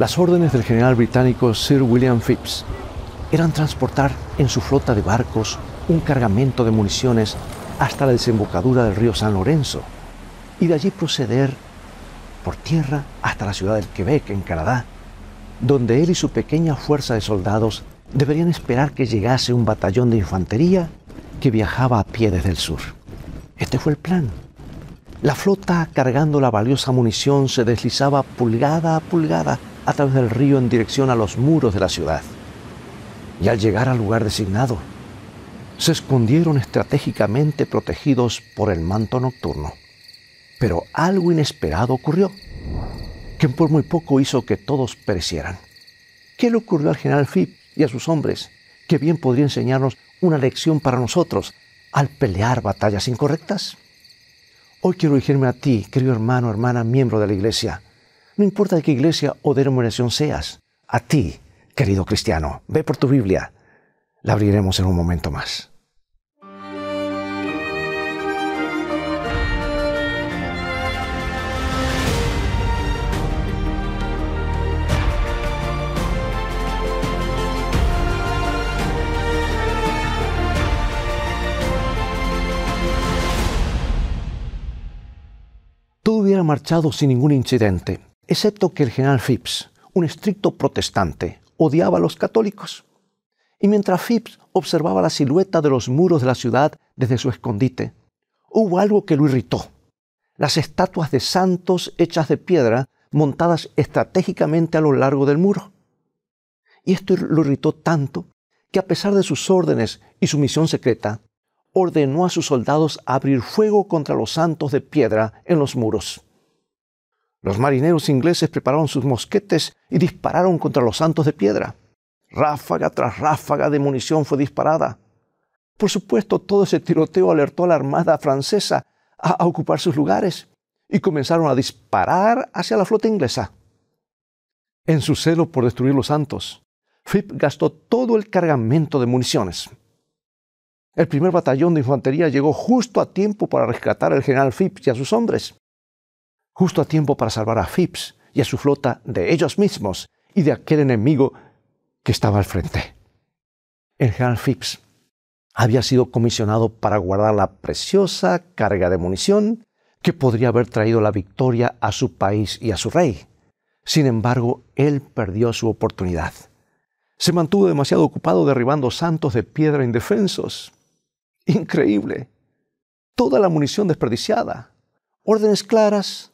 Las órdenes del general británico Sir William Phipps eran transportar en su flota de barcos un cargamento de municiones hasta la desembocadura del río San Lorenzo y de allí proceder por tierra hasta la ciudad del Quebec, en Canadá, donde él y su pequeña fuerza de soldados deberían esperar que llegase un batallón de infantería que viajaba a pie desde el sur. Este fue el plan. La flota cargando la valiosa munición se deslizaba pulgada a pulgada a través del río en dirección a los muros de la ciudad. Y al llegar al lugar designado, se escondieron estratégicamente protegidos por el manto nocturno. Pero algo inesperado ocurrió, que por muy poco hizo que todos perecieran. ¿Qué le ocurrió al general Phipp y a sus hombres, que bien podría enseñarnos una lección para nosotros al pelear batallas incorrectas? Hoy quiero dirigirme a ti, querido hermano, hermana, miembro de la iglesia. No importa de qué iglesia o denominación seas, a ti, querido cristiano, ve por tu Biblia. La abriremos en un momento más. Todo hubiera marchado sin ningún incidente, excepto que el general Phipps, un estricto protestante, odiaba a los católicos. Y mientras Phipps observaba la silueta de los muros de la ciudad desde su escondite, hubo algo que lo irritó. Las estatuas de santos hechas de piedra montadas estratégicamente a lo largo del muro. Y esto lo irritó tanto que a pesar de sus órdenes y su misión secreta, ordenó a sus soldados abrir fuego contra los santos de piedra en los muros. Los marineros ingleses prepararon sus mosquetes y dispararon contra los santos de piedra. Ráfaga tras ráfaga de munición fue disparada. Por supuesto, todo ese tiroteo alertó a la armada francesa a, ocupar sus lugares y comenzaron a disparar hacia la flota inglesa. En su celo por destruir los santos, Phipp gastó todo el cargamento de municiones. El primer batallón de infantería llegó justo a tiempo para rescatar al general Phipps y a sus hombres. Justo a tiempo para salvar a Phipps y a su flota de ellos mismos y de aquel enemigo que estaba al frente. El general Phipps había sido comisionado para guardar la preciosa carga de munición que podría haber traído la victoria a su país y a su rey. Sin embargo, él perdió su oportunidad. Se mantuvo demasiado ocupado derribando santos de piedra indefensos Increíble. Toda la munición desperdiciada. Órdenes claras,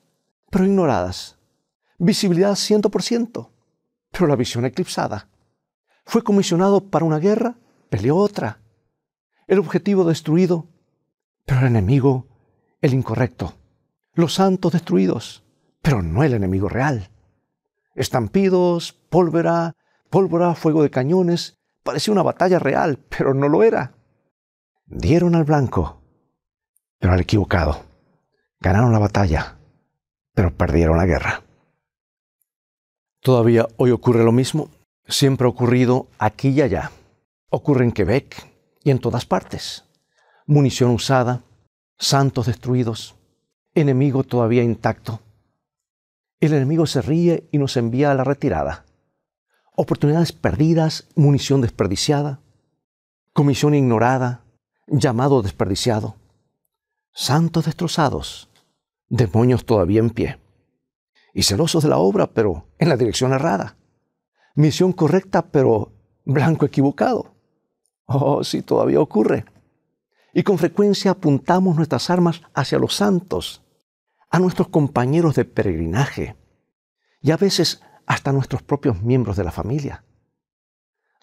pero ignoradas. Visibilidad 100%, pero la visión eclipsada. Fue comisionado para una guerra, peleó otra. El objetivo destruido, pero el enemigo, el incorrecto. Los santos destruidos, pero no el enemigo real. Estampidos, pólvora, pólvora, fuego de cañones. Parecía una batalla real, pero no lo era. Dieron al blanco, pero al equivocado. Ganaron la batalla, pero perdieron la guerra. Todavía hoy ocurre lo mismo. Siempre ha ocurrido aquí y allá. Ocurre en Quebec y en todas partes. Munición usada, santos destruidos, enemigo todavía intacto. El enemigo se ríe y nos envía a la retirada. Oportunidades perdidas, munición desperdiciada, comisión ignorada, llamado desperdiciado, santos destrozados, demonios todavía en pie, y celosos de la obra, pero en la dirección errada, misión correcta, pero blanco equivocado. Oh, sí, todavía ocurre. Y con frecuencia apuntamos nuestras armas hacia los santos, a nuestros compañeros de peregrinaje, y a veces hasta nuestros propios miembros de la familia.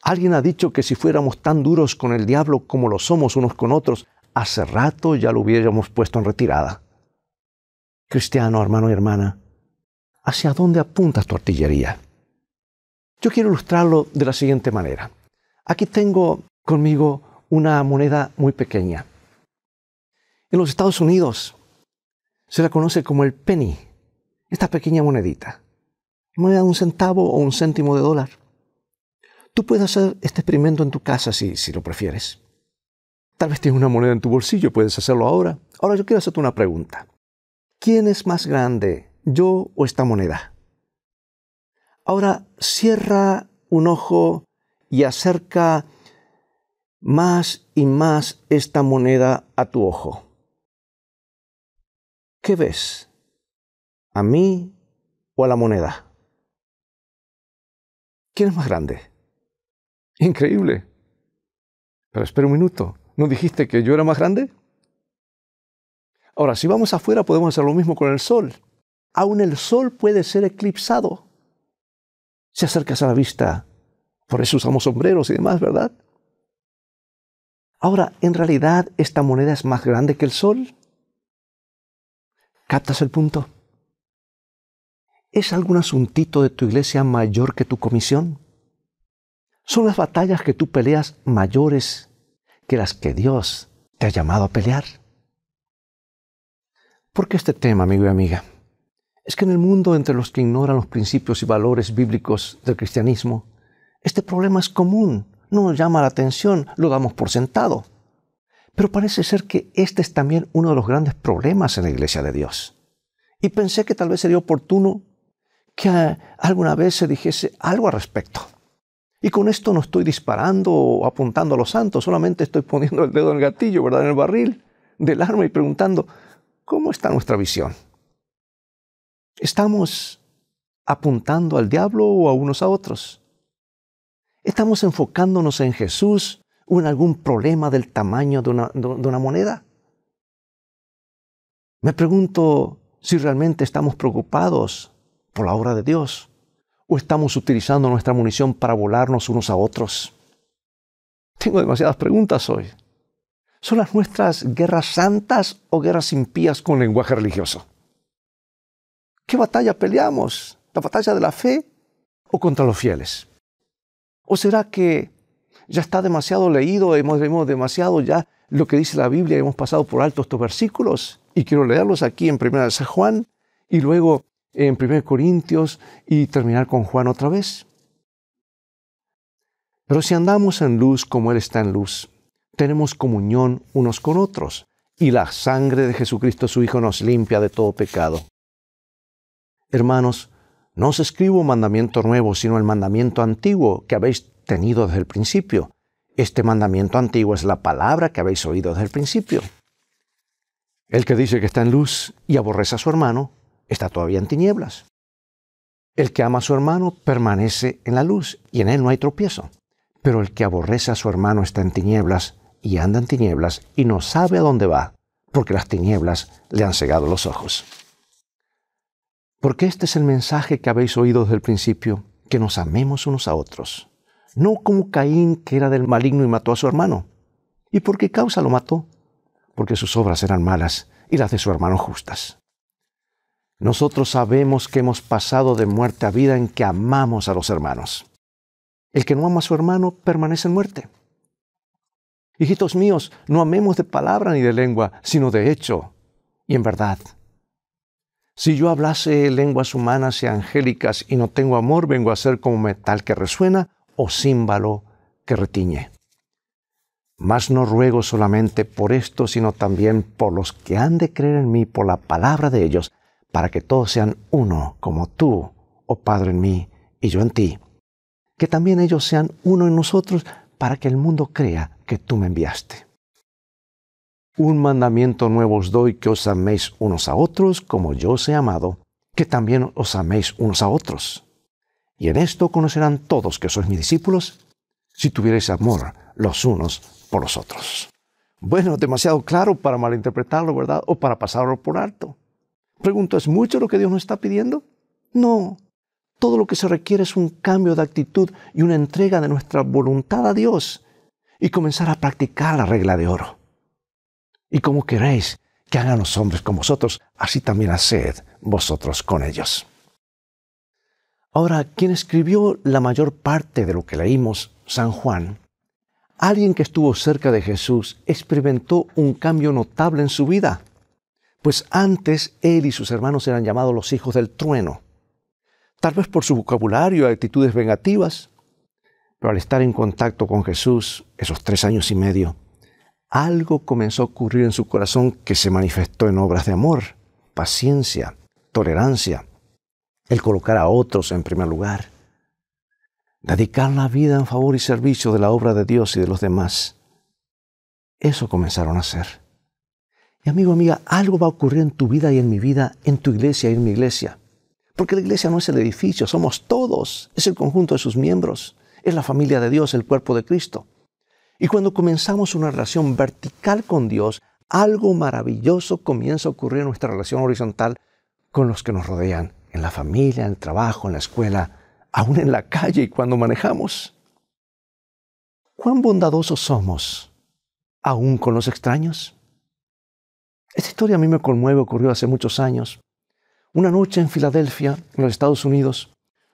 Alguien ha dicho que si fuéramos tan duros con el diablo como lo somos unos con otros, hace rato ya lo hubiéramos puesto en retirada. Cristiano, hermano y hermana, ¿hacia dónde apuntas tu artillería? Yo quiero ilustrarlo de la siguiente manera. Aquí tengo conmigo una moneda muy pequeña. En los Estados Unidos se la conoce como el penny, esta pequeña monedita. Moneda de un centavo o un céntimo de dólar. Tú puedes hacer este experimento en tu casa si, si lo prefieres. Tal vez tienes una moneda en tu bolsillo, puedes hacerlo ahora. Ahora yo quiero hacerte una pregunta. ¿Quién es más grande, yo o esta moneda? Ahora cierra un ojo y acerca más y más esta moneda a tu ojo. ¿Qué ves? ¿A mí o a la moneda? ¿Quién es más grande? Increíble. Pero espera un minuto. ¿No dijiste que yo era más grande? Ahora, si vamos afuera podemos hacer lo mismo con el sol. Aún el sol puede ser eclipsado. Se acercas a la vista. Por eso usamos sombreros y demás, ¿verdad? Ahora, ¿en realidad esta moneda es más grande que el sol? ¿Captas el punto? ¿Es algún asuntito de tu iglesia mayor que tu comisión? ¿Son las batallas que tú peleas mayores que las que Dios te ha llamado a pelear? ¿Por qué este tema, amigo y amiga? Es que en el mundo entre los que ignoran los principios y valores bíblicos del cristianismo, este problema es común, no nos llama la atención, lo damos por sentado. Pero parece ser que este es también uno de los grandes problemas en la iglesia de Dios. Y pensé que tal vez sería oportuno que alguna vez se dijese algo al respecto. Y con esto no estoy disparando o apuntando a los santos, solamente estoy poniendo el dedo en el gatillo, ¿verdad? En el barril del arma y preguntando, ¿Cómo está nuestra visión? ¿Estamos apuntando al diablo o a unos a otros? ¿Estamos enfocándonos en Jesús o en algún problema del tamaño de una, de una moneda? Me pregunto si realmente estamos preocupados por la obra de Dios o estamos utilizando nuestra munición para volarnos unos a otros. Tengo demasiadas preguntas hoy. ¿Son las nuestras guerras santas o guerras impías con lenguaje religioso? ¿Qué batalla peleamos? ¿La batalla de la fe o contra los fieles? ¿O será que ya está demasiado leído, hemos, leído demasiado ya lo que dice la Biblia hemos pasado por alto estos versículos? Y quiero leerlos aquí en 1 San Juan y luego en 1 Corintios y terminar con Juan otra vez. Pero si andamos en luz como Él está en luz, tenemos comunión unos con otros, y la sangre de Jesucristo su Hijo nos limpia de todo pecado. Hermanos, no os escribo mandamiento nuevo, sino el mandamiento antiguo que habéis tenido desde el principio. Este mandamiento antiguo es la palabra que habéis oído desde el principio. El que dice que está en luz y aborrece a su hermano, está todavía en tinieblas. El que ama a su hermano permanece en la luz y en él no hay tropiezo. Pero el que aborrece a su hermano está en tinieblas y anda en tinieblas y no sabe a dónde va, porque las tinieblas le han cegado los ojos. Porque este es el mensaje que habéis oído desde el principio, que nos amemos unos a otros, no como Caín que era del maligno y mató a su hermano. ¿Y por qué causa lo mató? Porque sus obras eran malas y las de su hermano justas. Nosotros sabemos que hemos pasado de muerte a vida en que amamos a los hermanos. El que no ama a su hermano permanece en muerte. Hijitos míos, no amemos de palabra ni de lengua, sino de hecho y en verdad. Si yo hablase lenguas humanas y angélicas y no tengo amor, vengo a ser como metal que resuena o címbalo que retiñe. Mas no ruego solamente por esto, sino también por los que han de creer en mí por la palabra de ellos, para que todos sean uno, como tú, oh Padre, en mí y yo en ti. Que también ellos sean uno en nosotros, para que el mundo crea que tú me enviaste. Un mandamiento nuevo os doy que os améis unos a otros como yo os he amado, que también os améis unos a otros. Y en esto conocerán todos que sois mis discípulos, si tuvierais amor los unos por los otros. Bueno, demasiado claro para malinterpretarlo, ¿verdad? O para pasarlo por alto. Pregunto, ¿es mucho lo que Dios nos está pidiendo? No. Todo lo que se requiere es un cambio de actitud y una entrega de nuestra voluntad a Dios y comenzar a practicar la regla de oro. Y como queréis que hagan los hombres con vosotros, así también haced vosotros con ellos. Ahora, quien escribió la mayor parte de lo que leímos, San Juan, alguien que estuvo cerca de Jesús, experimentó un cambio notable en su vida, pues antes él y sus hermanos eran llamados los hijos del trueno, tal vez por su vocabulario y actitudes vengativas, pero al estar en contacto con Jesús esos tres años y medio, algo comenzó a ocurrir en su corazón que se manifestó en obras de amor, paciencia, tolerancia, el colocar a otros en primer lugar, dedicar la vida en favor y servicio de la obra de Dios y de los demás. Eso comenzaron a hacer. Y amigo, amiga, algo va a ocurrir en tu vida y en mi vida, en tu iglesia y en mi iglesia. Porque la iglesia no es el edificio, somos todos, es el conjunto de sus miembros, es la familia de Dios, el cuerpo de Cristo. Y cuando comenzamos una relación vertical con Dios, algo maravilloso comienza a ocurrir en nuestra relación horizontal con los que nos rodean, en la familia, en el trabajo, en la escuela, aún en la calle y cuando manejamos. ¿Cuán bondadosos somos aún con los extraños? Esta historia a mí me conmueve, ocurrió hace muchos años. Una noche en Filadelfia, en los Estados Unidos,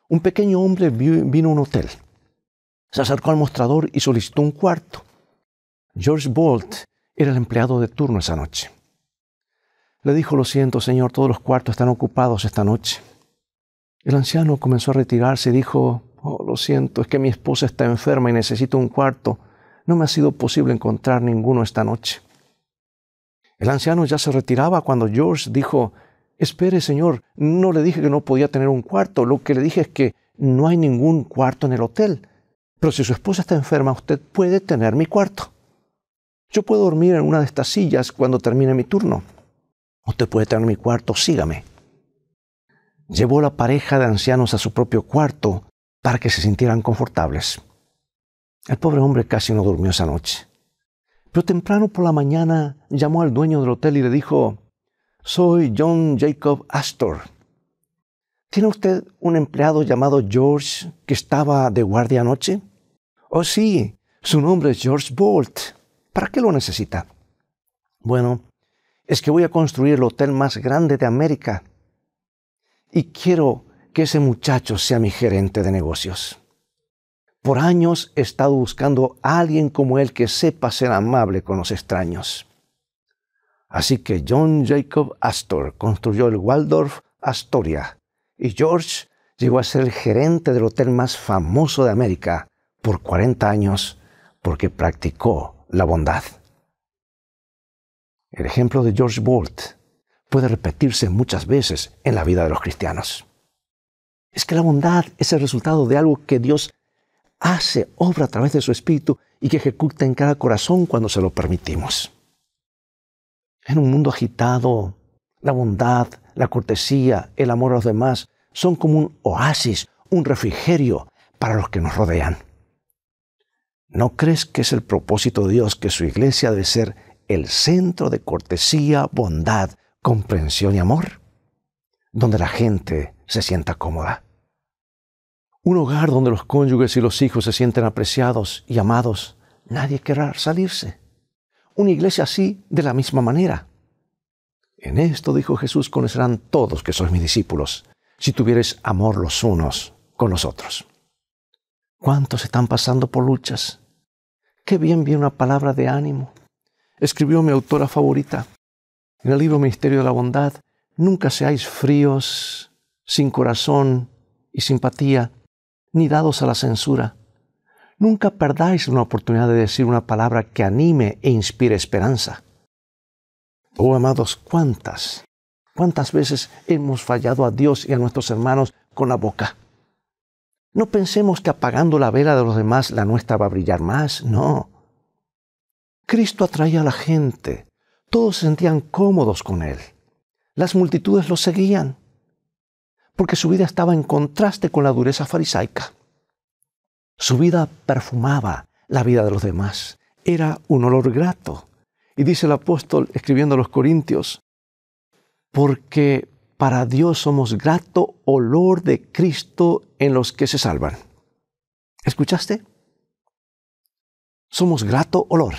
un pequeño hombre vino a un hotel. Se acercó al mostrador y solicitó un cuarto. George Bolt era el empleado de turno esa noche. Le dijo, lo siento, señor, todos los cuartos están ocupados esta noche. El anciano comenzó a retirarse y dijo, oh, lo siento, es que mi esposa está enferma y necesito un cuarto. No me ha sido posible encontrar ninguno esta noche. El anciano ya se retiraba cuando George dijo, Espere, señor, no le dije que no podía tener un cuarto, lo que le dije es que no hay ningún cuarto en el hotel. Pero si su esposa está enferma, usted puede tener mi cuarto. Yo puedo dormir en una de estas sillas cuando termine mi turno. Usted puede tener mi cuarto, sígame. Llevó la pareja de ancianos a su propio cuarto para que se sintieran confortables. El pobre hombre casi no durmió esa noche. Pero temprano por la mañana llamó al dueño del hotel y le dijo, soy John Jacob Astor. ¿Tiene usted un empleado llamado George que estaba de guardia anoche? Oh, sí, su nombre es George Bolt. ¿Para qué lo necesita? Bueno, es que voy a construir el hotel más grande de América y quiero que ese muchacho sea mi gerente de negocios. Por años he estado buscando a alguien como él que sepa ser amable con los extraños. Así que John Jacob Astor construyó el Waldorf Astoria y George llegó a ser el gerente del hotel más famoso de América por 40 años porque practicó la bondad. El ejemplo de George Bolt puede repetirse muchas veces en la vida de los cristianos. Es que la bondad es el resultado de algo que Dios hace obra a través de su Espíritu y que ejecuta en cada corazón cuando se lo permitimos. En un mundo agitado, la bondad, la cortesía, el amor a los demás son como un oasis, un refrigerio para los que nos rodean. ¿No crees que es el propósito de Dios que su iglesia debe ser el centro de cortesía, bondad, comprensión y amor? Donde la gente se sienta cómoda. Un hogar donde los cónyuges y los hijos se sienten apreciados y amados. Nadie querrá salirse. Una iglesia así de la misma manera. En esto, dijo Jesús, conocerán todos que sois mis discípulos, si tuvieres amor los unos con los otros. ¿Cuántos están pasando por luchas? Qué bien viene una palabra de ánimo. Escribió mi autora favorita en el libro Ministerio de la Bondad, nunca seáis fríos, sin corazón y simpatía, ni dados a la censura. Nunca perdáis una oportunidad de decir una palabra que anime e inspire esperanza. Oh amados, ¿cuántas, cuántas veces hemos fallado a Dios y a nuestros hermanos con la boca? No pensemos que apagando la vela de los demás la nuestra va a brillar más, no. Cristo atraía a la gente, todos se sentían cómodos con Él. Las multitudes lo seguían porque su vida estaba en contraste con la dureza farisaica. Su vida perfumaba la vida de los demás. Era un olor grato. Y dice el apóstol escribiendo a los Corintios, porque para Dios somos grato olor de Cristo en los que se salvan. ¿Escuchaste? Somos grato olor.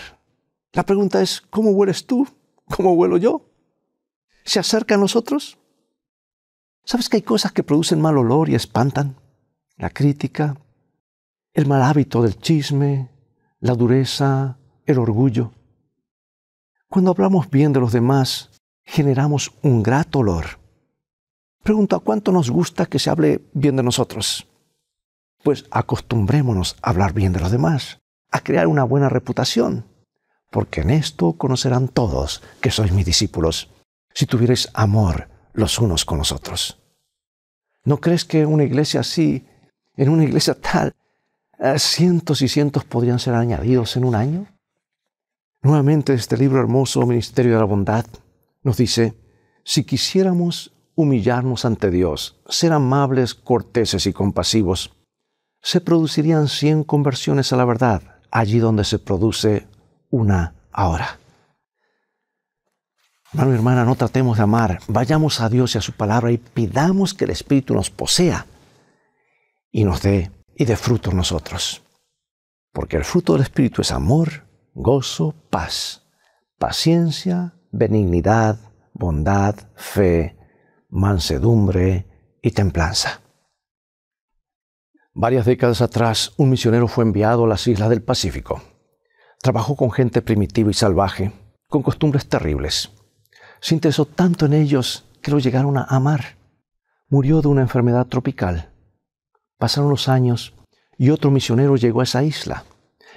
La pregunta es, ¿cómo hueles tú? ¿Cómo huelo yo? ¿Se acerca a nosotros? ¿Sabes que hay cosas que producen mal olor y espantan? La crítica, el mal hábito del chisme, la dureza, el orgullo. Cuando hablamos bien de los demás, generamos un grato olor. Pregunto, ¿a cuánto nos gusta que se hable bien de nosotros? Pues acostumbrémonos a hablar bien de los demás, a crear una buena reputación, porque en esto conocerán todos que sois mis discípulos, si tuvierais amor los unos con los otros. ¿No crees que una iglesia así, en una iglesia tal, eh, cientos y cientos podrían ser añadidos en un año. Nuevamente este libro hermoso, Ministerio de la Bondad, nos dice, si quisiéramos humillarnos ante Dios, ser amables, corteses y compasivos, se producirían cien conversiones a la verdad allí donde se produce una ahora. Hermano y hermana, no tratemos de amar, vayamos a Dios y a su palabra y pidamos que el Espíritu nos posea y nos dé y dé fruto nosotros. Porque el fruto del Espíritu es amor, gozo, paz, paciencia, benignidad, bondad, fe, mansedumbre y templanza. Varias décadas atrás, un misionero fue enviado a las islas del Pacífico. Trabajó con gente primitiva y salvaje, con costumbres terribles. Se interesó tanto en ellos que lo llegaron a amar. Murió de una enfermedad tropical. Pasaron los años y otro misionero llegó a esa isla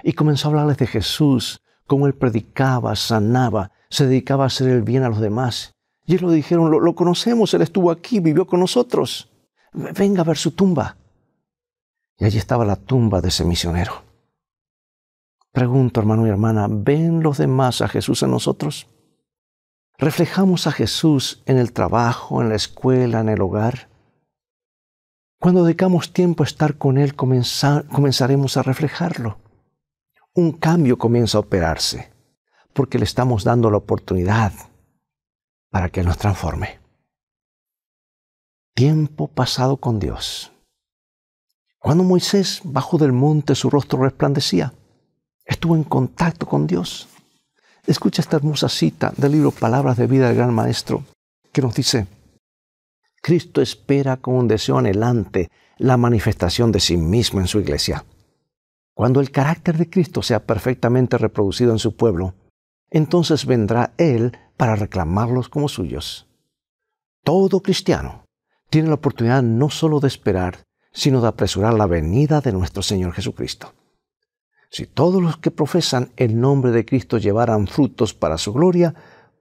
y comenzó a hablarles de Jesús, cómo él predicaba, sanaba, se dedicaba a hacer el bien a los demás. Y ellos lo dijeron, lo, conocemos, él estuvo aquí, vivió con nosotros. Venga a ver su tumba. Y allí estaba la tumba de ese misionero. Pregunto, hermano y hermana, ¿ven los demás a Jesús en nosotros? ¿Reflejamos a Jesús en el trabajo, en la escuela, en el hogar? Cuando dedicamos tiempo a estar con Él, comenzaremos a reflejarlo. Un cambio comienza a operarse, porque le estamos dando la oportunidad para que nos transforme. Tiempo pasado con Dios. Cuando Moisés bajó del monte su rostro resplandecía. Estuvo en contacto con Dios. Escucha esta hermosa cita del libro Palabras de Vida del Gran Maestro, que nos dice, Cristo espera con un deseo anhelante la manifestación de sí mismo en su iglesia. Cuando el carácter de Cristo sea perfectamente reproducido en su pueblo, entonces vendrá Él para reclamarlos como suyos. Todo cristiano tiene la oportunidad no solo de esperar, sino de apresurar la venida de nuestro Señor Jesucristo. Si todos los que profesan el nombre de Cristo llevaran frutos para su gloria,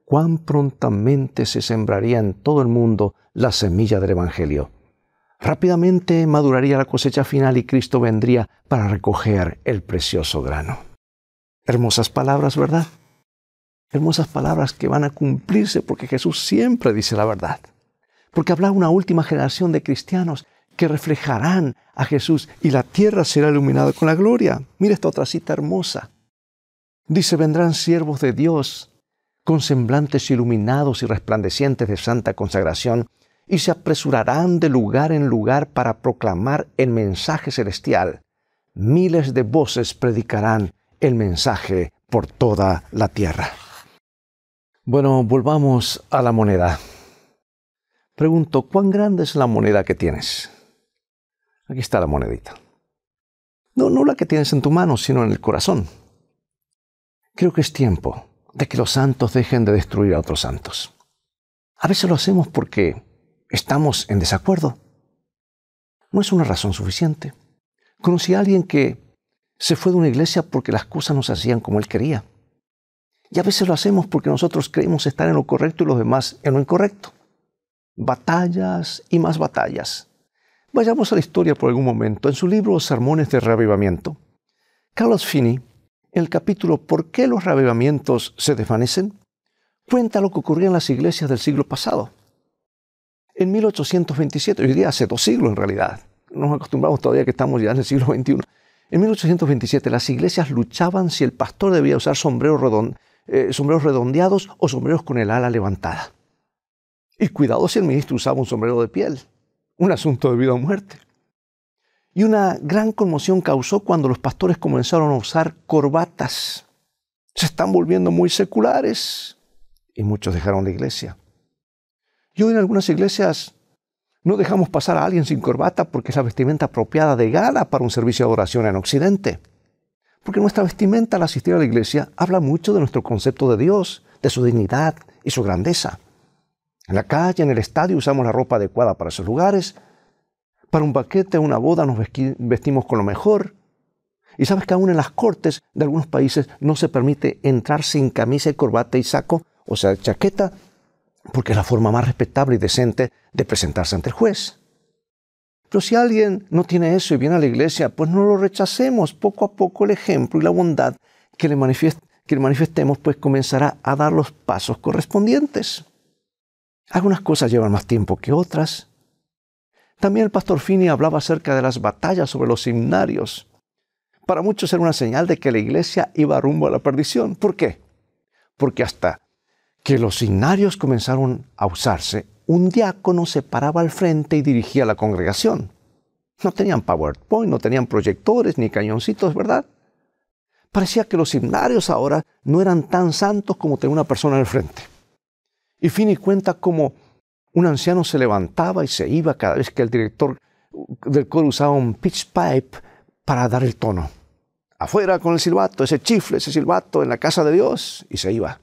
cuán prontamente se sembraría en todo el mundo la semilla del Evangelio. Rápidamente maduraría la cosecha final y Cristo vendría para recoger el precioso grano. Hermosas palabras, ¿verdad? Hermosas palabras que van a cumplirse porque Jesús siempre dice la verdad. Porque habrá una última generación de cristianos que reflejarán a Jesús y la tierra será iluminada con la gloria. Mira esta otra cita hermosa. Dice, vendrán siervos de Dios con semblantes iluminados y resplandecientes de santa consagración y se apresurarán de lugar en lugar para proclamar el mensaje celestial. Miles de voces predicarán el mensaje por toda la tierra. Bueno, volvamos a la moneda. Pregunto, ¿cuán grande es la moneda que tienes? Aquí está la monedita. No, no la que tienes en tu mano, sino en el corazón. Creo que es tiempo de que los santos dejen de destruir a otros santos. A veces lo hacemos porque estamos en desacuerdo. No es una razón suficiente. Conocí a alguien que se fue de una iglesia porque las cosas no se hacían como él quería. Y a veces lo hacemos porque nosotros creemos estar en lo correcto y los demás en lo incorrecto. Batallas y más batallas Vayamos a la historia por algún momento. En su libro Sermones de Reavivamiento, Carlos Finney, en el capítulo ¿Por qué los reavivamientos se desvanecen? cuenta lo que ocurría en las iglesias del siglo pasado. En 1827, hoy día hace dos siglos en realidad, nos acostumbramos todavía que estamos ya en el siglo XXI. En 1827 las iglesias luchaban si el pastor debía usar sombreros, eh, sombreros redondeados o sombreros con el ala levantada. Y cuidado si el ministro usaba un sombrero de piel un asunto de vida o muerte. Y una gran conmoción causó cuando los pastores comenzaron a usar corbatas. Se están volviendo muy seculares y muchos dejaron la iglesia. Y en algunas iglesias no dejamos pasar a alguien sin corbata porque es la vestimenta apropiada de gala para un servicio de oración en Occidente. Porque nuestra vestimenta al asistir a la iglesia habla mucho de nuestro concepto de Dios, de su dignidad y su grandeza. En la calle, en el estadio, usamos la ropa adecuada para esos lugares. Para un baquete una boda nos vestimos con lo mejor. Y sabes que aún en las cortes de algunos países no se permite entrar sin camisa y corbata y saco, o sea, chaqueta, porque es la forma más respetable y decente de presentarse ante el juez. Pero si alguien no tiene eso y viene a la iglesia, pues no lo rechacemos. Poco a poco el ejemplo y la bondad que le, manifestemos, pues comenzará a dar los pasos correspondientes. Algunas cosas llevan más tiempo que otras. También el pastor Fini hablaba acerca de las batallas sobre los seminarios. Para muchos era una señal de que la iglesia iba rumbo a la perdición. ¿Por qué? Porque hasta que los seminarios comenzaron a usarse, un diácono se paraba al frente y dirigía la congregación. No tenían PowerPoint, no tenían proyectores ni cañoncitos, ¿verdad? Parecía que los seminarios ahora no eran tan santos como tener una persona al frente. Y Finney cuenta cómo un anciano se levantaba y se iba cada vez que el director del coro usaba un pitch pipe para dar el tono. Afuera con el silbato, ese chifle, ese silbato en la casa de Dios, y se iba.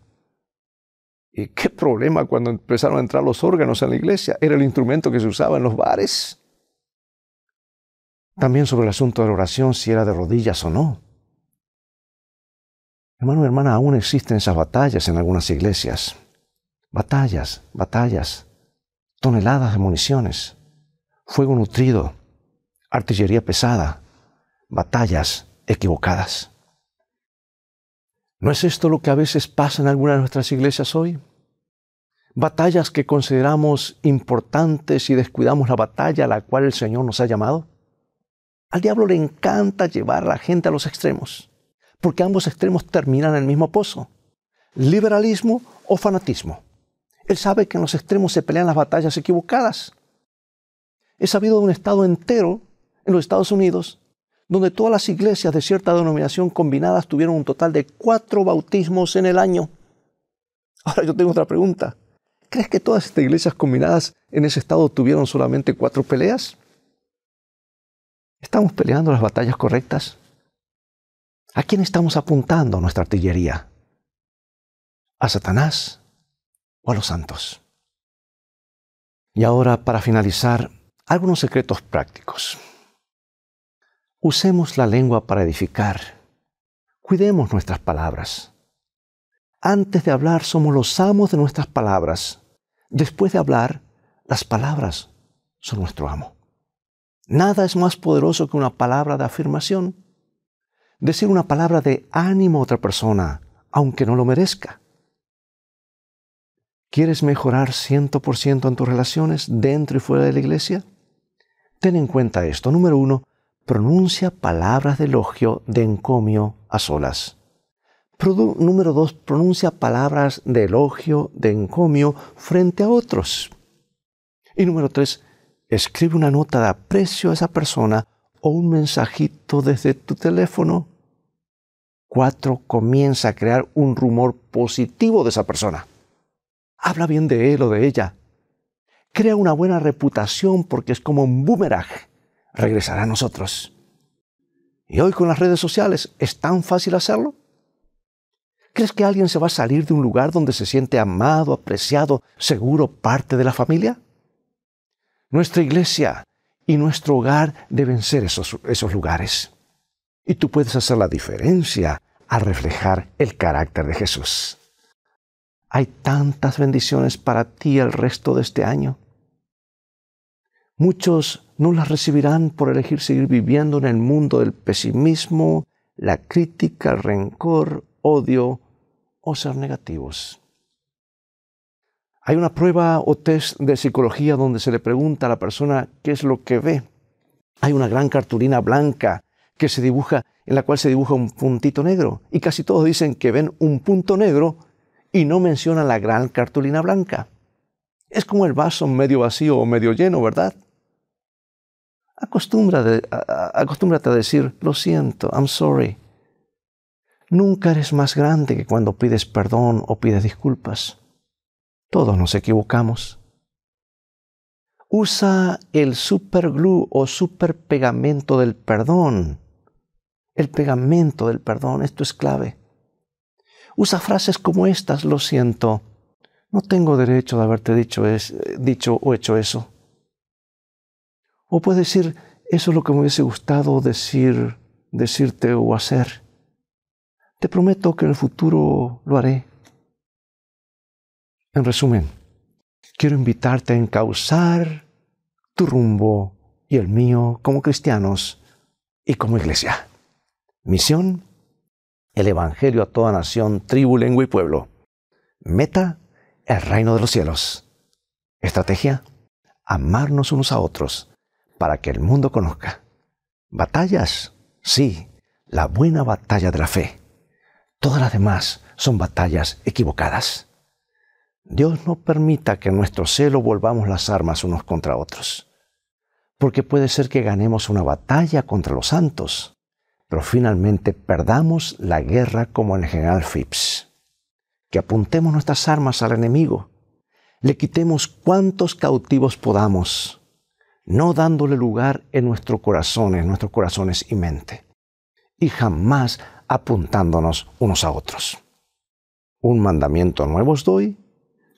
Y qué problema cuando empezaron a entrar los órganos en la iglesia. Era el instrumento que se usaba en los bares. También sobre el asunto de la oración, si era de rodillas o no. Hermano y hermana, aún existen esas batallas en algunas iglesias. Batallas, batallas, toneladas de municiones, fuego nutrido, artillería pesada, batallas equivocadas. ¿No es esto lo que a veces pasa en algunas de nuestras iglesias hoy? Batallas que consideramos importantes y descuidamos la batalla a la cual el Señor nos ha llamado. Al diablo le encanta llevar a la gente a los extremos, porque ambos extremos terminan en el mismo pozo, liberalismo o fanatismo. Él sabe que en los extremos se pelean las batallas equivocadas. He sabido de un estado entero en los Estados Unidos donde todas las iglesias de cierta denominación combinadas tuvieron un total de cuatro bautismos en el año. Ahora yo tengo otra pregunta. ¿Crees que todas estas iglesias combinadas en ese estado tuvieron solamente cuatro peleas? ¿Estamos peleando las batallas correctas? ¿A quién estamos apuntando nuestra artillería? ¿A Satanás o a los santos? Y ahora, para finalizar, algunos secretos prácticos. Usemos la lengua para edificar. Cuidemos nuestras palabras. Antes de hablar somos los amos de nuestras palabras. Después de hablar, las palabras son nuestro amo. Nada es más poderoso que una palabra de afirmación. Decir una palabra de ánimo a otra persona, aunque no lo merezca. ¿Quieres mejorar 100% en tus relaciones dentro y fuera de la iglesia? Ten en cuenta esto. Número uno, pronuncia palabras de elogio, de encomio a solas. número dos, pronuncia palabras de elogio, de encomio frente a otros. Y número tres, escribe una nota de aprecio a esa persona o un mensajito desde tu teléfono. Cuatro, comienza a crear un rumor positivo de esa persona. Habla bien de él o de ella. Crea una buena reputación porque es como un boomerang regresará a nosotros. Y hoy con las redes sociales es tan fácil hacerlo. ¿Crees que alguien se va a salir de un lugar donde se siente amado, apreciado, seguro, parte de la familia? Nuestra iglesia y nuestro hogar deben ser esos, esos lugares. Y tú puedes hacer la diferencia al reflejar el carácter de Jesús. Hay tantas bendiciones para ti el resto de este año. Muchos no las recibirán por elegir seguir viviendo en el mundo del pesimismo, la crítica, el rencor, odio o ser negativos. Hay una prueba o test de psicología donde se le pregunta a la persona qué es lo que ve. Hay una gran cartulina blanca que se dibuja, en la cual se dibuja un puntito negro. Y casi todos dicen que ven un punto negro y no mencionan la gran cartulina blanca. Es como el vaso medio vacío o medio lleno, ¿verdad? Acostúmbrate, acostúmbrate a decir, lo siento, I'm sorry. Nunca eres más grande que cuando pides perdón o pides disculpas. Todos nos equivocamos. Usa el superglue o super pegamento del perdón. El pegamento del perdón, esto es clave. Usa frases como estas, lo siento. No tengo derecho de haberte dicho, dicho o hecho eso. O puedes decir, eso es lo que me hubiese gustado decir, decirte o hacer. Te prometo que en el futuro lo haré. En resumen, quiero invitarte a encauzar tu rumbo y el mío como cristianos y como iglesia. Misión, el Evangelio a toda nación, tribu, lengua y pueblo. Meta, el reino de los cielos. Estrategia, amarnos unos a otros para que el mundo conozca. Batallas, sí, la buena batalla de la fe. Todas las demás son batallas equivocadas. Dios no permita que en nuestro celo volvamos las armas unos contra otros, porque puede ser que ganemos una batalla contra los santos, pero finalmente perdamos la guerra como en el general Phipps. Que apuntemos nuestras armas al enemigo, le quitemos cuantos cautivos podamos, no dándole lugar en nuestro corazón, en nuestros corazones y mente, y jamás apuntándonos unos a otros. Un mandamiento nuevo os doy,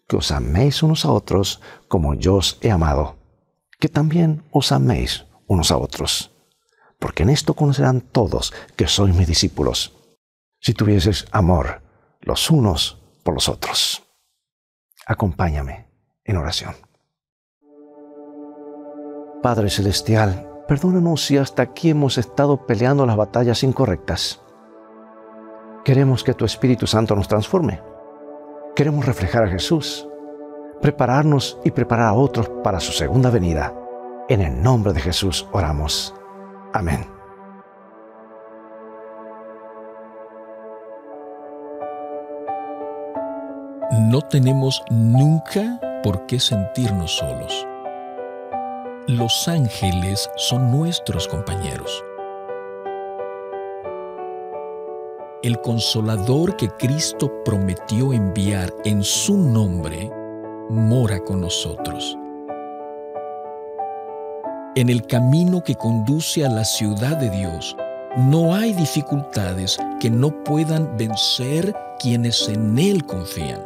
que os améis unos a otros como yo os he amado, que también os améis unos a otros, porque en esto conocerán todos que sois mis discípulos, si tuvieseis amor los unos por los otros. Acompáñame en oración. Padre Celestial, perdónanos si hasta aquí hemos estado peleando las batallas incorrectas. Queremos que tu Espíritu Santo nos transforme Queremos reflejar a Jesús, prepararnos y preparar a otros para su segunda venida. En el nombre de Jesús oramos. Amén. No tenemos nunca por qué sentirnos solos. Los ángeles son nuestros compañeros. el consolador que Cristo prometió enviar en su nombre, mora con nosotros. En el camino que conduce a la ciudad de Dios, no hay dificultades que no puedan vencer quienes en Él confían.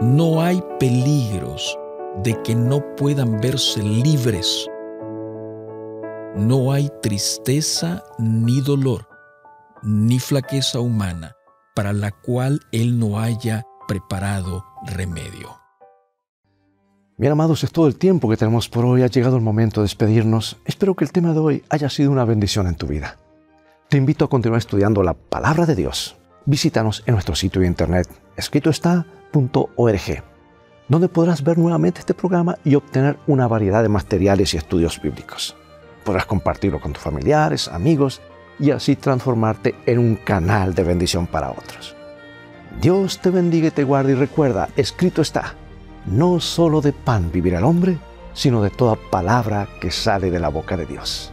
No hay peligros de que no puedan verse libres. No hay tristeza ni dolor ni flaqueza humana para la cual Él no haya preparado remedio. Bien, amados, es todo el tiempo que tenemos por hoy. Ha llegado el momento de despedirnos. Espero que el tema de hoy haya sido una bendición en tu vida. Te invito a continuar estudiando la palabra de Dios. Visítanos en nuestro sitio de internet escritoestá.org, donde podrás ver nuevamente este programa y obtener una variedad de materiales y estudios bíblicos. Podrás compartirlo con tus familiares, amigos y así transformarte en un canal de bendición para otros. Dios te bendiga y te guarde y recuerda, escrito está, no solo de pan vivirá el hombre, sino de toda palabra que sale de la boca de Dios.